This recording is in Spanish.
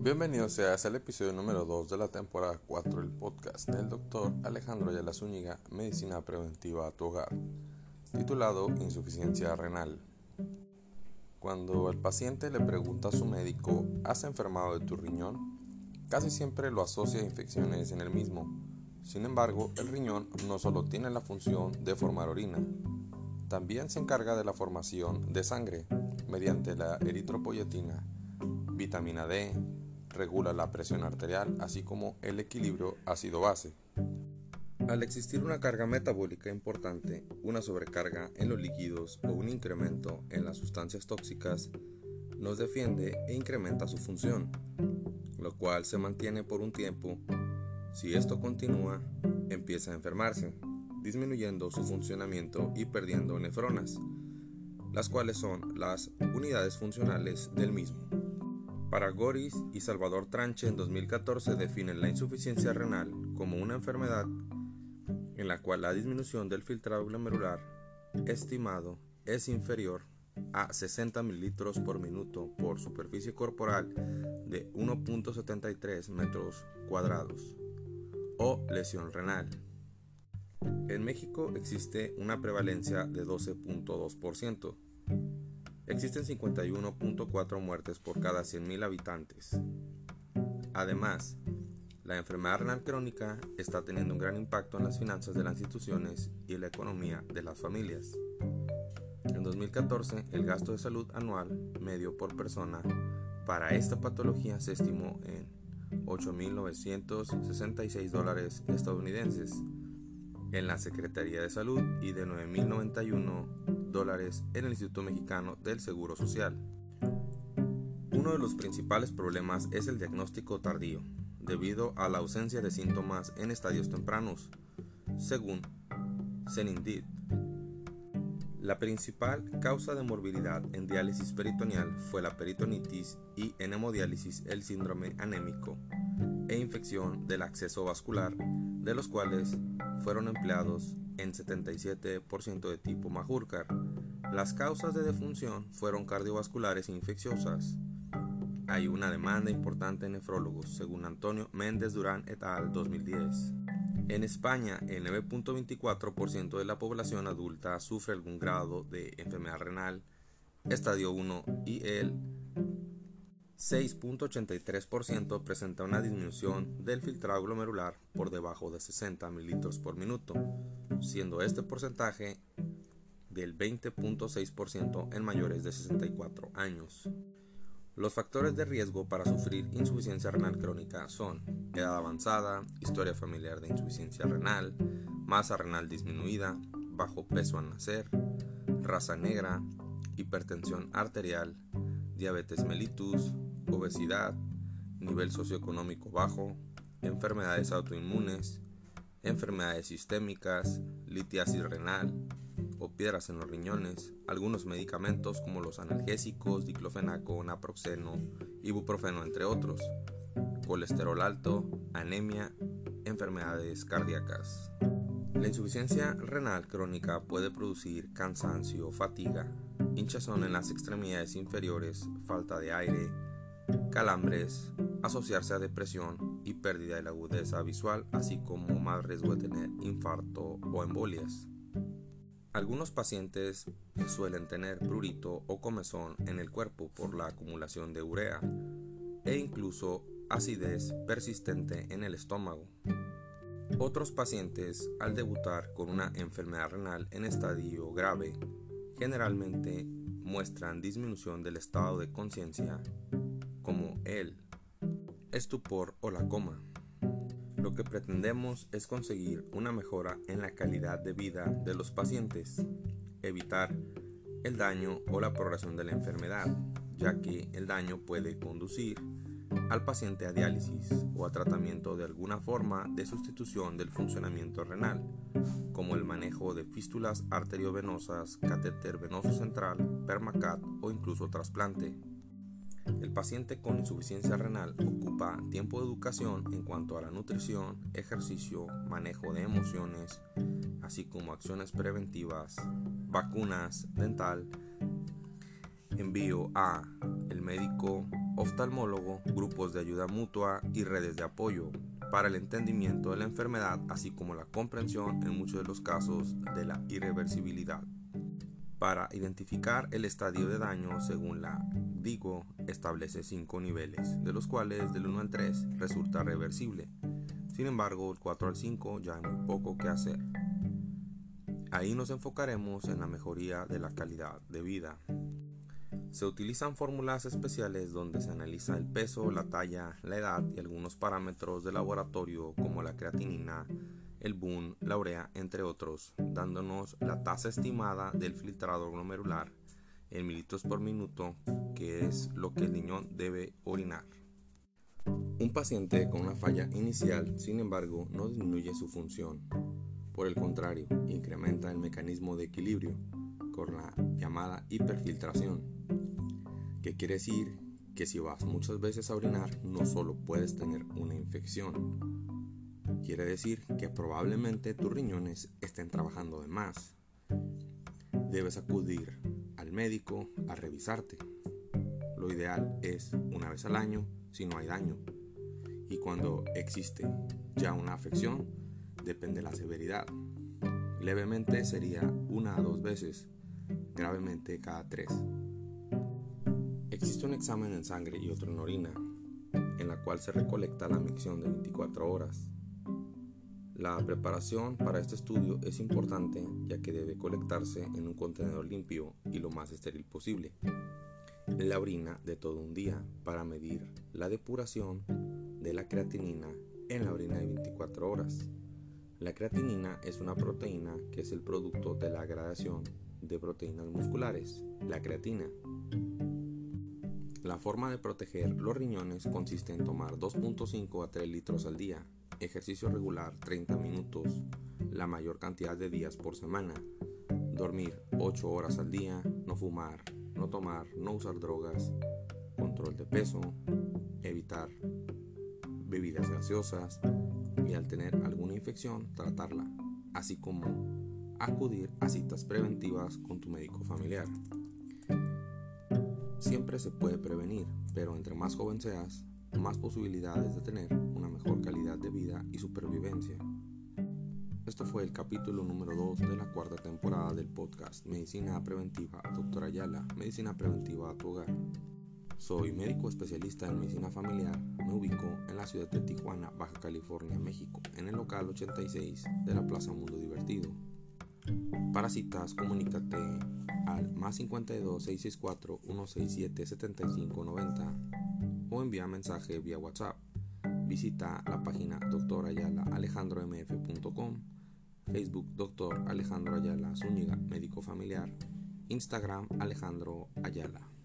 Bienvenidos seas al episodio número 2 de la temporada 4 del podcast del doctor Alejandro Ayala Zúñiga, Medicina Preventiva a tu Hogar, titulado Insuficiencia Renal. Cuando el paciente le pregunta a su médico, ¿has enfermado de tu riñón? Casi siempre lo asocia a infecciones en el mismo. Sin embargo, el riñón no solo tiene la función de formar orina, también se encarga de la formación de sangre mediante la eritropoyetina, vitamina D, regula la presión arterial, así como el equilibrio ácido-base. Al existir una carga metabólica importante, una sobrecarga en los líquidos o un incremento en las sustancias tóxicas, nos defiende e incrementa su función, lo cual se mantiene por un tiempo. Si esto continúa, empieza a enfermarse, disminuyendo su funcionamiento y perdiendo nefronas, las cuales son las unidades funcionales del mismo. Para Goris y Salvador Tranche en 2014 definen la insuficiencia renal como una enfermedad en la cual la disminución del filtrado glomerular estimado es inferior a 60 mililitros por minuto por superficie corporal de 1.73 metros cuadrados o lesión renal. En México existe una prevalencia de 12.2%. Existen 51.4 muertes por cada 100.000 habitantes. Además, la enfermedad renal crónica está teniendo un gran impacto en las finanzas de las instituciones y la economía de las familias. En 2014, el gasto de salud anual medio por persona para esta patología se estimó en 8.966 dólares estadounidenses en la Secretaría de Salud y de 9.091 dólares en el Instituto Mexicano del Seguro Social. Uno de los principales problemas es el diagnóstico tardío, debido a la ausencia de síntomas en estadios tempranos, según Senindid. La principal causa de morbilidad en diálisis peritoneal fue la peritonitis y en hemodiálisis el síndrome anémico e infección del acceso vascular, de los cuales fueron empleados en 77% de tipo Majurcar. Las causas de defunción fueron cardiovasculares e infecciosas. Hay una demanda importante en nefrólogos, según Antonio Méndez Durán et al. 2010. En España, el 9.24% de la población adulta sufre algún grado de enfermedad renal, estadio 1, y el 6.83% presenta una disminución del filtrado glomerular por debajo de 60 mililitros por minuto, siendo este porcentaje del 20.6% en mayores de 64 años. Los factores de riesgo para sufrir insuficiencia renal crónica son edad avanzada, historia familiar de insuficiencia renal, masa renal disminuida, bajo peso al nacer, raza negra, hipertensión arterial, diabetes mellitus, obesidad, nivel socioeconómico bajo, enfermedades autoinmunes, enfermedades sistémicas, litiasis renal o piedras en los riñones, algunos medicamentos como los analgésicos, diclofenaco, naproxeno, ibuprofeno, entre otros, colesterol alto, anemia, enfermedades cardíacas. La insuficiencia renal crónica puede producir cansancio, fatiga, hinchazón en las extremidades inferiores, falta de aire, calambres, asociarse a depresión y pérdida de la agudeza visual, así como más riesgo de tener infarto o embolias. Algunos pacientes suelen tener prurito o comezón en el cuerpo por la acumulación de urea e incluso acidez persistente en el estómago. Otros pacientes, al debutar con una enfermedad renal en estadio grave, generalmente muestran disminución del estado de conciencia como el estupor o la coma. Lo que pretendemos es conseguir una mejora en la calidad de vida de los pacientes, evitar el daño o la progresión de la enfermedad, ya que el daño puede conducir al paciente a diálisis o a tratamiento de alguna forma de sustitución del funcionamiento renal, como el manejo de fístulas arteriovenosas, catéter venoso central, permacat o incluso trasplante. El paciente con insuficiencia renal ocupa tiempo de educación en cuanto a la nutrición, ejercicio, manejo de emociones, así como acciones preventivas, vacunas, dental, envío a el médico oftalmólogo, grupos de ayuda mutua y redes de apoyo para el entendimiento de la enfermedad, así como la comprensión en muchos de los casos de la irreversibilidad. Para identificar el estadio de daño, según la DIGO, establece cinco niveles, de los cuales del 1 al 3 resulta reversible. Sin embargo, el 4 al 5 ya hay muy poco que hacer. Ahí nos enfocaremos en la mejoría de la calidad de vida. Se utilizan fórmulas especiales donde se analiza el peso, la talla, la edad y algunos parámetros de laboratorio como la creatinina, el BUN, la urea, entre otros, dándonos la tasa estimada del filtrado glomerular en mililitros por minuto, que es lo que el niño debe orinar. Un paciente con una falla inicial, sin embargo, no disminuye su función. Por el contrario, incrementa el mecanismo de equilibrio con la llamada hiperfiltración, que quiere decir que si vas muchas veces a orinar, no solo puedes tener una infección, quiere decir que probablemente tus riñones estén trabajando de más. Debes acudir al médico a revisarte. Lo ideal es una vez al año si no hay daño. Y cuando existe ya una afección, depende de la severidad. Levemente sería una a dos veces, gravemente cada tres. Existe un examen en sangre y otro en orina, en la cual se recolecta la micción de 24 horas la preparación para este estudio es importante ya que debe colectarse en un contenedor limpio y lo más estéril posible. La orina de todo un día para medir la depuración de la creatinina en la orina de 24 horas. La creatinina es una proteína que es el producto de la gradación de proteínas musculares, la creatina. La forma de proteger los riñones consiste en tomar 2.5 a 3 litros al día ejercicio regular 30 minutos la mayor cantidad de días por semana, dormir 8 horas al día, no fumar, no tomar, no usar drogas, control de peso, evitar bebidas gaseosas y al tener alguna infección tratarla, así como acudir a citas preventivas con tu médico familiar. Siempre se puede prevenir, pero entre más joven seas, más posibilidades de tener mejor calidad de vida y supervivencia. Esto fue el capítulo número 2 de la cuarta temporada del podcast Medicina Preventiva Doctor Ayala, Medicina Preventiva a tu hogar. Soy médico especialista en medicina familiar, me ubico en la ciudad de Tijuana, Baja California, México, en el local 86 de la Plaza Mundo Divertido. Para citas, comunícate al más 52 664 167 7590 o envía mensaje vía WhatsApp. Visita la página doctorayalaalejandromf.com, Facebook Doctor Alejandro Ayala Zúñiga, médico familiar, Instagram Alejandro Ayala.